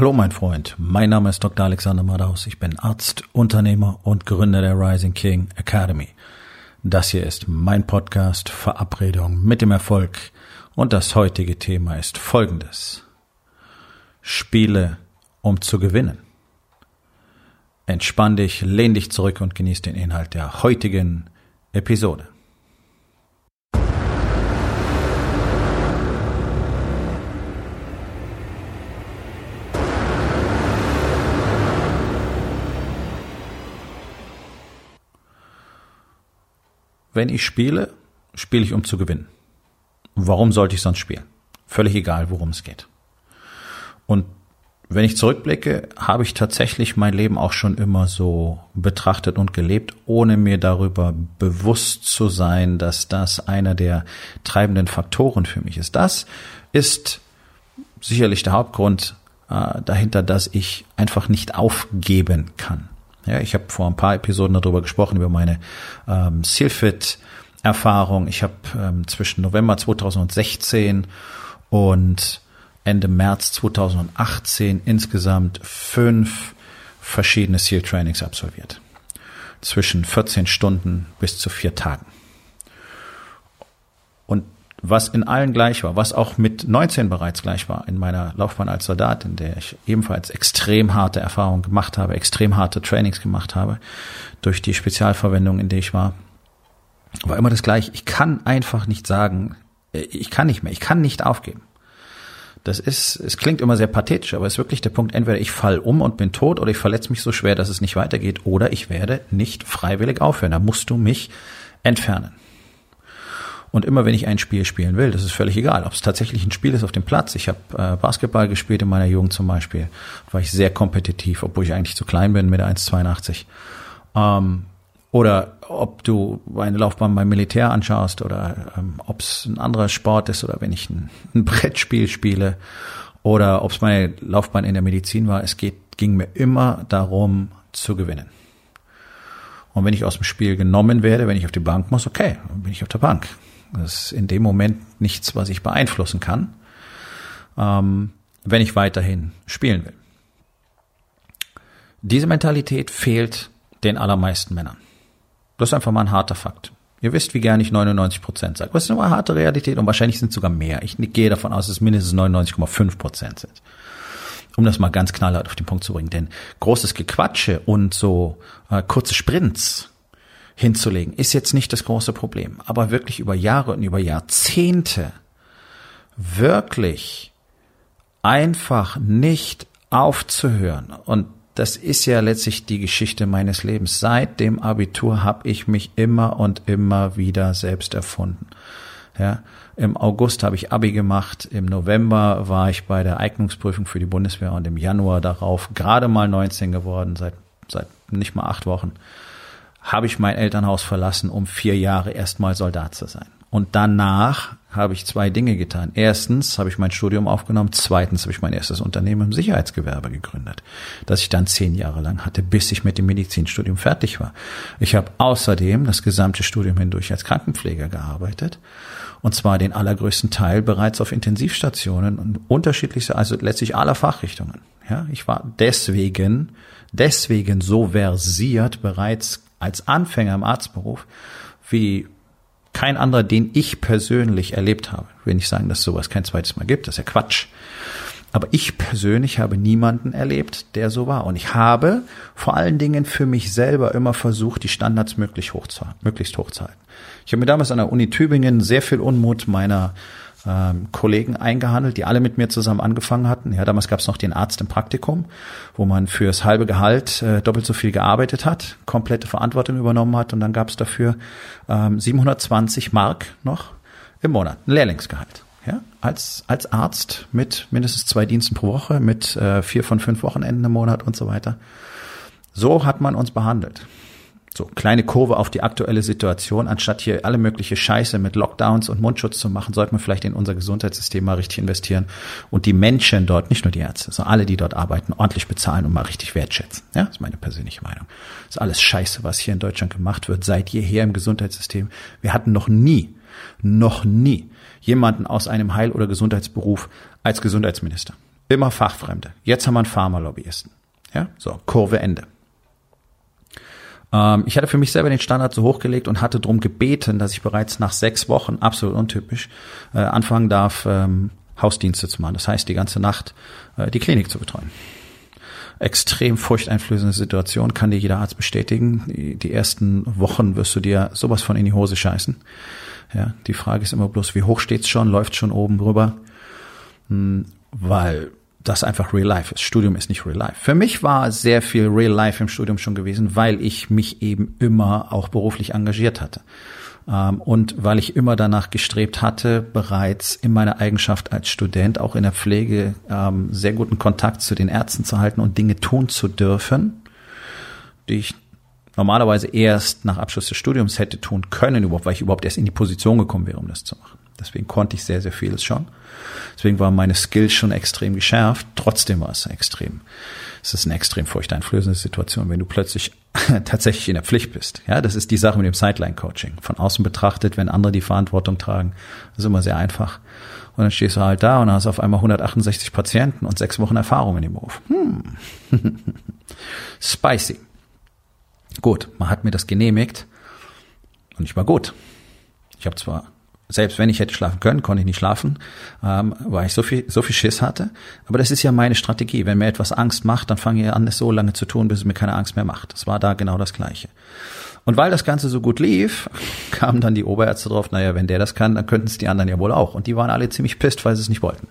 Hallo mein Freund, mein Name ist Dr. Alexander Madaus. Ich bin Arzt, Unternehmer und Gründer der Rising King Academy. Das hier ist mein Podcast Verabredung mit dem Erfolg und das heutige Thema ist folgendes. Spiele, um zu gewinnen. Entspann dich, lehn dich zurück und genieß den Inhalt der heutigen Episode. Wenn ich spiele, spiele ich um zu gewinnen. Warum sollte ich sonst spielen? Völlig egal, worum es geht. Und wenn ich zurückblicke, habe ich tatsächlich mein Leben auch schon immer so betrachtet und gelebt, ohne mir darüber bewusst zu sein, dass das einer der treibenden Faktoren für mich ist. Das ist sicherlich der Hauptgrund äh, dahinter, dass ich einfach nicht aufgeben kann. Ja, ich habe vor ein paar Episoden darüber gesprochen, über meine ähm, Sealfit-Erfahrung. Ich habe ähm, zwischen November 2016 und Ende März 2018 insgesamt fünf verschiedene SEAL Trainings absolviert. Zwischen 14 Stunden bis zu vier Tagen. Und was in allen gleich war, was auch mit 19 bereits gleich war in meiner Laufbahn als Soldat, in der ich ebenfalls extrem harte Erfahrungen gemacht habe, extrem harte Trainings gemacht habe, durch die Spezialverwendung, in der ich war, war immer das gleiche. Ich kann einfach nicht sagen, äh, ich kann nicht mehr, ich kann nicht aufgeben. Das ist, es klingt immer sehr pathetisch, aber es ist wirklich der Punkt, entweder ich fall um und bin tot oder ich verletze mich so schwer, dass es nicht weitergeht oder ich werde nicht freiwillig aufhören. Da musst du mich entfernen. Und immer wenn ich ein Spiel spielen will, das ist völlig egal, ob es tatsächlich ein Spiel ist auf dem Platz. Ich habe äh, Basketball gespielt in meiner Jugend zum Beispiel, war ich sehr kompetitiv, obwohl ich eigentlich zu klein bin mit 1,82. Ähm, oder ob du eine Laufbahn beim Militär anschaust oder ähm, ob es ein anderer Sport ist oder wenn ich ein, ein Brettspiel spiele oder ob es meine Laufbahn in der Medizin war, es geht, ging mir immer darum zu gewinnen. Und wenn ich aus dem Spiel genommen werde, wenn ich auf die Bank muss, okay, dann bin ich auf der Bank. Das ist in dem Moment nichts, was ich beeinflussen kann, ähm, wenn ich weiterhin spielen will. Diese Mentalität fehlt den allermeisten Männern. Das ist einfach mal ein harter Fakt. Ihr wisst, wie gern ich 99 Prozent sage. Das ist eine harte Realität und wahrscheinlich sind es sogar mehr. Ich gehe davon aus, dass es mindestens 99,5 Prozent sind. Um das mal ganz knallhart auf den Punkt zu bringen. Denn großes Gequatsche und so äh, kurze Sprints hinzulegen, ist jetzt nicht das große Problem. Aber wirklich über Jahre und über Jahrzehnte wirklich einfach nicht aufzuhören und das ist ja letztlich die Geschichte meines Lebens. Seit dem Abitur habe ich mich immer und immer wieder selbst erfunden. Ja, Im August habe ich Abi gemacht, im November war ich bei der Eignungsprüfung für die Bundeswehr und im Januar darauf gerade mal 19 geworden, seit, seit nicht mal acht Wochen, habe ich mein Elternhaus verlassen, um vier Jahre erstmal Soldat zu sein. Und danach habe ich zwei Dinge getan. Erstens habe ich mein Studium aufgenommen. Zweitens habe ich mein erstes Unternehmen im Sicherheitsgewerbe gegründet, das ich dann zehn Jahre lang hatte, bis ich mit dem Medizinstudium fertig war. Ich habe außerdem das gesamte Studium hindurch als Krankenpfleger gearbeitet. Und zwar den allergrößten Teil bereits auf Intensivstationen und unterschiedlichste, also letztlich aller Fachrichtungen. Ja, ich war deswegen, deswegen so versiert bereits als Anfänger im Arztberuf, wie kein anderer, den ich persönlich erlebt habe. Ich will nicht sagen, dass sowas kein zweites Mal gibt, das ist ja Quatsch. Aber ich persönlich habe niemanden erlebt, der so war. Und ich habe vor allen Dingen für mich selber immer versucht, die Standards möglichst hoch möglichst hoch zu halten. Ich habe mir damals an der Uni Tübingen sehr viel Unmut meiner ähm, Kollegen eingehandelt, die alle mit mir zusammen angefangen hatten. Ja, damals gab es noch den Arzt im Praktikum, wo man fürs halbe Gehalt äh, doppelt so viel gearbeitet hat, komplette Verantwortung übernommen hat und dann gab es dafür ähm, 720 Mark noch im Monat, ein Lehrlingsgehalt. Ja, als, als Arzt mit mindestens zwei Diensten pro Woche, mit äh, vier von fünf Wochenenden im Monat und so weiter. So hat man uns behandelt. So, kleine Kurve auf die aktuelle Situation. Anstatt hier alle mögliche Scheiße mit Lockdowns und Mundschutz zu machen, sollte man vielleicht in unser Gesundheitssystem mal richtig investieren und die Menschen dort, nicht nur die Ärzte, sondern alle, die dort arbeiten, ordentlich bezahlen und mal richtig wertschätzen. Ja, das ist meine persönliche Meinung. Ist alles Scheiße, was hier in Deutschland gemacht wird, seit jeher im Gesundheitssystem. Wir hatten noch nie, noch nie jemanden aus einem Heil- oder Gesundheitsberuf als Gesundheitsminister immer Fachfremde. Jetzt haben wir einen Pharmalobbyisten. Ja, so, Kurve Ende. Ähm, ich hatte für mich selber den Standard so hochgelegt und hatte darum gebeten, dass ich bereits nach sechs Wochen, absolut untypisch, äh, anfangen darf, ähm, Hausdienste zu machen. Das heißt, die ganze Nacht äh, die Klinik zu betreuen. Extrem furchteinflößende Situation, kann dir jeder Arzt bestätigen. Die, die ersten Wochen wirst du dir sowas von in die Hose scheißen. Ja, die Frage ist immer bloß, wie hoch steht's schon, läuft schon oben drüber, hm, weil das einfach Real Life ist. Studium ist nicht Real Life. Für mich war sehr viel Real Life im Studium schon gewesen, weil ich mich eben immer auch beruflich engagiert hatte. Ähm, und weil ich immer danach gestrebt hatte, bereits in meiner Eigenschaft als Student auch in der Pflege ähm, sehr guten Kontakt zu den Ärzten zu halten und Dinge tun zu dürfen, die ich normalerweise erst nach Abschluss des Studiums hätte tun können, überhaupt, weil ich überhaupt erst in die Position gekommen wäre, um das zu machen. Deswegen konnte ich sehr, sehr vieles schon. Deswegen waren meine Skills schon extrem geschärft. Trotzdem war es extrem. Es ist eine extrem furchteinflößende Situation, wenn du plötzlich tatsächlich in der Pflicht bist. Ja, das ist die Sache mit dem Sideline-Coaching. Von außen betrachtet, wenn andere die Verantwortung tragen, ist immer sehr einfach. Und dann stehst du halt da und hast auf einmal 168 Patienten und sechs Wochen Erfahrung in dem Beruf. Hm. Spicy. Gut, man hat mir das genehmigt und ich war gut. Ich habe zwar selbst wenn ich hätte schlafen können, konnte ich nicht schlafen, ähm, weil ich so viel, so viel Schiss hatte. Aber das ist ja meine Strategie. Wenn mir etwas Angst macht, dann fange ich an, es so lange zu tun, bis es mir keine Angst mehr macht. Das war da genau das Gleiche. Und weil das Ganze so gut lief, kamen dann die Oberärzte drauf, naja, wenn der das kann, dann könnten es die anderen ja wohl auch. Und die waren alle ziemlich pisst, weil sie es nicht wollten.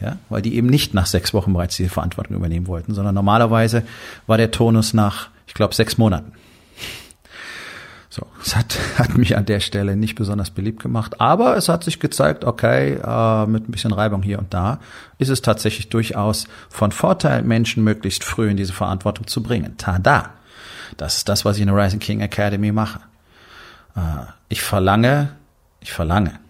Ja, weil die eben nicht nach sechs Wochen bereits diese Verantwortung übernehmen wollten, sondern normalerweise war der Tonus nach, ich glaube, sechs Monaten. So, es hat, hat mich an der Stelle nicht besonders beliebt gemacht, aber es hat sich gezeigt, okay, äh, mit ein bisschen Reibung hier und da ist es tatsächlich durchaus von Vorteil, Menschen möglichst früh in diese Verantwortung zu bringen. Tada! Das ist das, was ich in der Rising King Academy mache. Äh, ich verlange, ich verlange,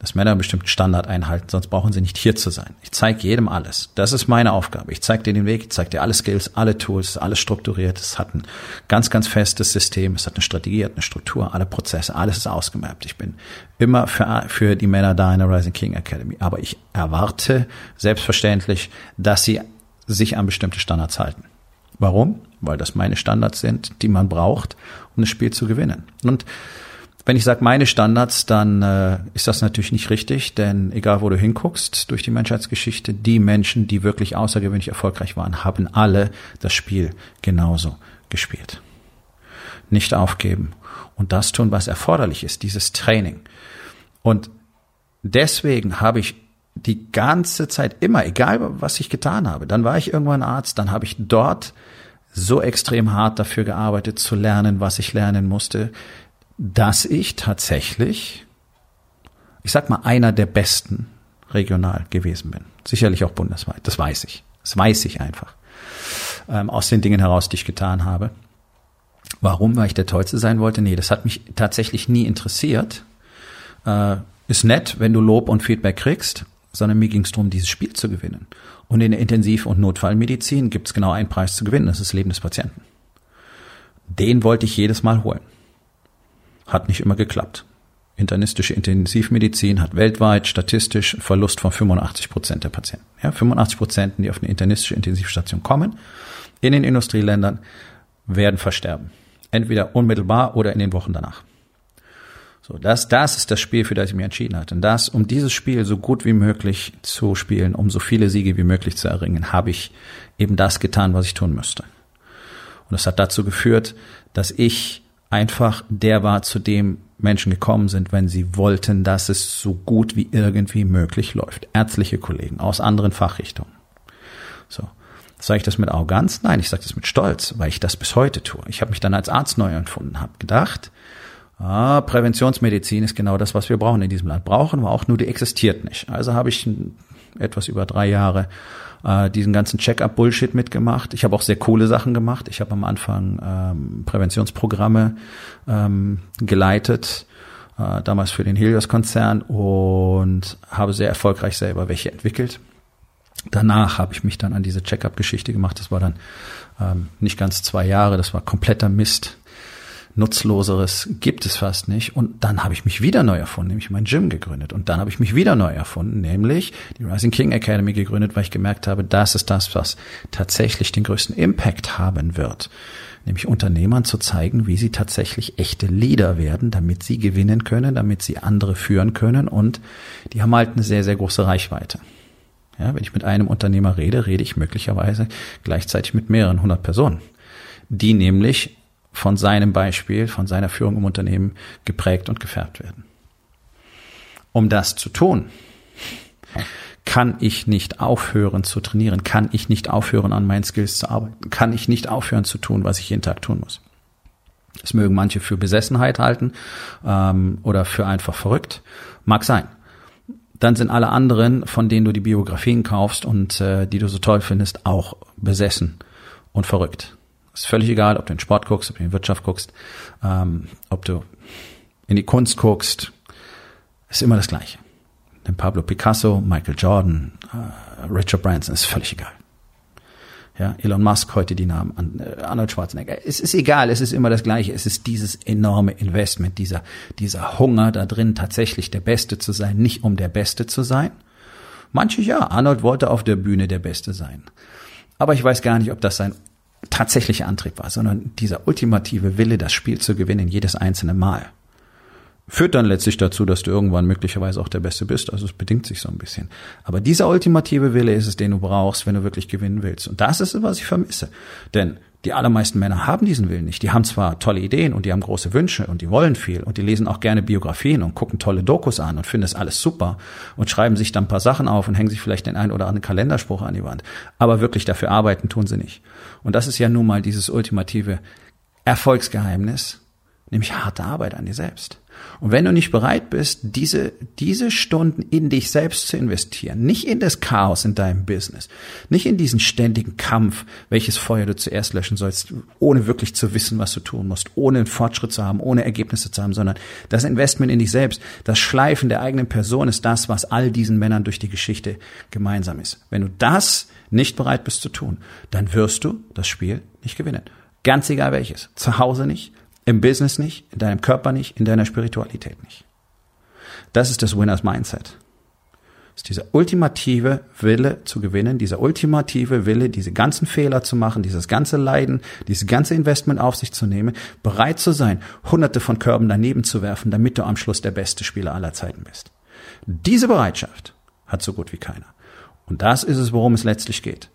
dass Männer einen bestimmten Standard einhalten, sonst brauchen sie nicht hier zu sein. Ich zeige jedem alles. Das ist meine Aufgabe. Ich zeige dir den Weg, ich zeige dir alle Skills, alle Tools, alles strukturiert. Es hat ein ganz, ganz festes System, es hat eine Strategie, hat eine Struktur, alle Prozesse, alles ist ausgemappt. Ich bin immer für, für die Männer da in der Rising King Academy. Aber ich erwarte selbstverständlich, dass sie sich an bestimmte Standards halten. Warum? Weil das meine Standards sind, die man braucht, um das Spiel zu gewinnen. Und wenn ich sage meine Standards, dann äh, ist das natürlich nicht richtig, denn egal wo du hinguckst durch die Menschheitsgeschichte, die Menschen, die wirklich außergewöhnlich erfolgreich waren, haben alle das Spiel genauso gespielt. Nicht aufgeben und das tun, was erforderlich ist, dieses Training. Und deswegen habe ich die ganze Zeit immer, egal was ich getan habe, dann war ich irgendwann Arzt, dann habe ich dort so extrem hart dafür gearbeitet zu lernen, was ich lernen musste dass ich tatsächlich, ich sag mal, einer der besten regional gewesen bin. Sicherlich auch bundesweit. Das weiß ich. Das weiß ich einfach. Ähm, aus den Dingen heraus, die ich getan habe. Warum? Weil ich der Tollste sein wollte? Nee, das hat mich tatsächlich nie interessiert. Äh, ist nett, wenn du Lob und Feedback kriegst, sondern mir ging es darum, dieses Spiel zu gewinnen. Und in der Intensiv- und Notfallmedizin gibt es genau einen Preis zu gewinnen, das ist das Leben des Patienten. Den wollte ich jedes Mal holen. Hat nicht immer geklappt. Internistische Intensivmedizin hat weltweit statistisch Verlust von 85 Prozent der Patienten. Ja, 85 Prozent, die auf eine internistische Intensivstation kommen, in den Industrieländern, werden versterben. Entweder unmittelbar oder in den Wochen danach. So, das, das ist das Spiel, für das ich mich entschieden hatte. Und das, um dieses Spiel so gut wie möglich zu spielen, um so viele Siege wie möglich zu erringen, habe ich eben das getan, was ich tun müsste. Und das hat dazu geführt, dass ich einfach der war, zu dem Menschen gekommen sind, wenn sie wollten, dass es so gut wie irgendwie möglich läuft. Ärztliche Kollegen aus anderen Fachrichtungen. So. Sage ich das mit Arroganz? Nein, ich sage das mit Stolz, weil ich das bis heute tue. Ich habe mich dann als Arzt neu empfunden, habe gedacht, ah, Präventionsmedizin ist genau das, was wir brauchen in diesem Land. Brauchen wir auch, nur die existiert nicht. Also habe ich etwas über drei Jahre äh, diesen ganzen Check-up-Bullshit mitgemacht. Ich habe auch sehr coole Sachen gemacht. Ich habe am Anfang ähm, Präventionsprogramme ähm, geleitet, äh, damals für den Helios-Konzern und habe sehr erfolgreich selber welche entwickelt. Danach habe ich mich dann an diese Check-up-Geschichte gemacht. Das war dann ähm, nicht ganz zwei Jahre, das war kompletter Mist. Nutzloseres gibt es fast nicht. Und dann habe ich mich wieder neu erfunden, nämlich mein Gym gegründet. Und dann habe ich mich wieder neu erfunden, nämlich die Rising King Academy gegründet, weil ich gemerkt habe, das ist das, was tatsächlich den größten Impact haben wird. Nämlich Unternehmern zu zeigen, wie sie tatsächlich echte Leader werden, damit sie gewinnen können, damit sie andere führen können. Und die haben halt eine sehr, sehr große Reichweite. Ja, wenn ich mit einem Unternehmer rede, rede ich möglicherweise gleichzeitig mit mehreren hundert Personen, die nämlich von seinem Beispiel, von seiner Führung im Unternehmen geprägt und gefärbt werden. Um das zu tun, kann ich nicht aufhören zu trainieren, kann ich nicht aufhören an meinen Skills zu arbeiten, kann ich nicht aufhören zu tun, was ich jeden Tag tun muss. Das mögen manche für Besessenheit halten ähm, oder für einfach verrückt, mag sein. Dann sind alle anderen, von denen du die Biografien kaufst und äh, die du so toll findest, auch besessen und verrückt. Ist völlig egal, ob du in Sport guckst, ob du in Wirtschaft guckst, ähm, ob du in die Kunst guckst. Ist immer das Gleiche. Denn Pablo Picasso, Michael Jordan, äh, Richard Branson, ist völlig egal. Ja, Elon Musk heute die Namen, äh, Arnold Schwarzenegger. Es ist egal, es ist immer das Gleiche. Es ist dieses enorme Investment, dieser, dieser Hunger da drin, tatsächlich der Beste zu sein, nicht um der Beste zu sein. Manche ja, Arnold wollte auf der Bühne der Beste sein. Aber ich weiß gar nicht, ob das sein tatsächlicher Antrieb war, sondern dieser ultimative Wille, das Spiel zu gewinnen, jedes einzelne Mal. Führt dann letztlich dazu, dass du irgendwann möglicherweise auch der Beste bist. Also es bedingt sich so ein bisschen. Aber dieser ultimative Wille ist es, den du brauchst, wenn du wirklich gewinnen willst. Und das ist es, was ich vermisse. Denn die allermeisten Männer haben diesen Willen nicht. Die haben zwar tolle Ideen und die haben große Wünsche und die wollen viel und die lesen auch gerne Biografien und gucken tolle Dokus an und finden das alles super und schreiben sich dann ein paar Sachen auf und hängen sich vielleicht den einen oder anderen Kalenderspruch an die Wand. Aber wirklich dafür arbeiten tun sie nicht. Und das ist ja nun mal dieses ultimative Erfolgsgeheimnis, nämlich harte Arbeit an dir selbst. Und wenn du nicht bereit bist, diese, diese Stunden in dich selbst zu investieren, nicht in das Chaos in deinem Business, nicht in diesen ständigen Kampf, welches Feuer du zuerst löschen sollst, ohne wirklich zu wissen, was du tun musst, ohne einen Fortschritt zu haben, ohne Ergebnisse zu haben, sondern das Investment in dich selbst, das Schleifen der eigenen Person ist das, was all diesen Männern durch die Geschichte gemeinsam ist. Wenn du das nicht bereit bist zu tun, dann wirst du das Spiel nicht gewinnen. Ganz egal welches. Zu Hause nicht, im Business nicht, in deinem Körper nicht, in deiner Spiritualität nicht. Das ist das Winners Mindset. Das ist dieser ultimative Wille zu gewinnen, dieser ultimative Wille, diese ganzen Fehler zu machen, dieses ganze Leiden, dieses ganze Investment auf sich zu nehmen, bereit zu sein, hunderte von Körben daneben zu werfen, damit du am Schluss der beste Spieler aller Zeiten bist. Diese Bereitschaft hat so gut wie keiner. Und das ist es, worum es letztlich geht.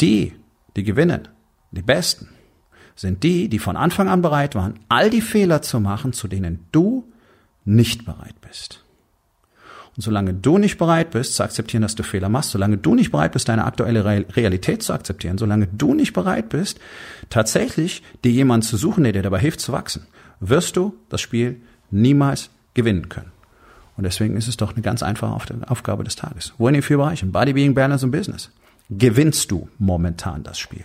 Die, die gewinnen, die Besten, sind die, die von Anfang an bereit waren, all die Fehler zu machen, zu denen du nicht bereit bist. Und solange du nicht bereit bist zu akzeptieren, dass du Fehler machst, solange du nicht bereit bist, deine aktuelle Realität zu akzeptieren, solange du nicht bereit bist, tatsächlich dir jemanden zu suchen, der dir dabei hilft zu wachsen, wirst du das Spiel niemals gewinnen können. Und deswegen ist es doch eine ganz einfache Aufgabe des Tages. Wo in den vier Bereichen? Body, Being, Balance und Business. Gewinnst du momentan das Spiel?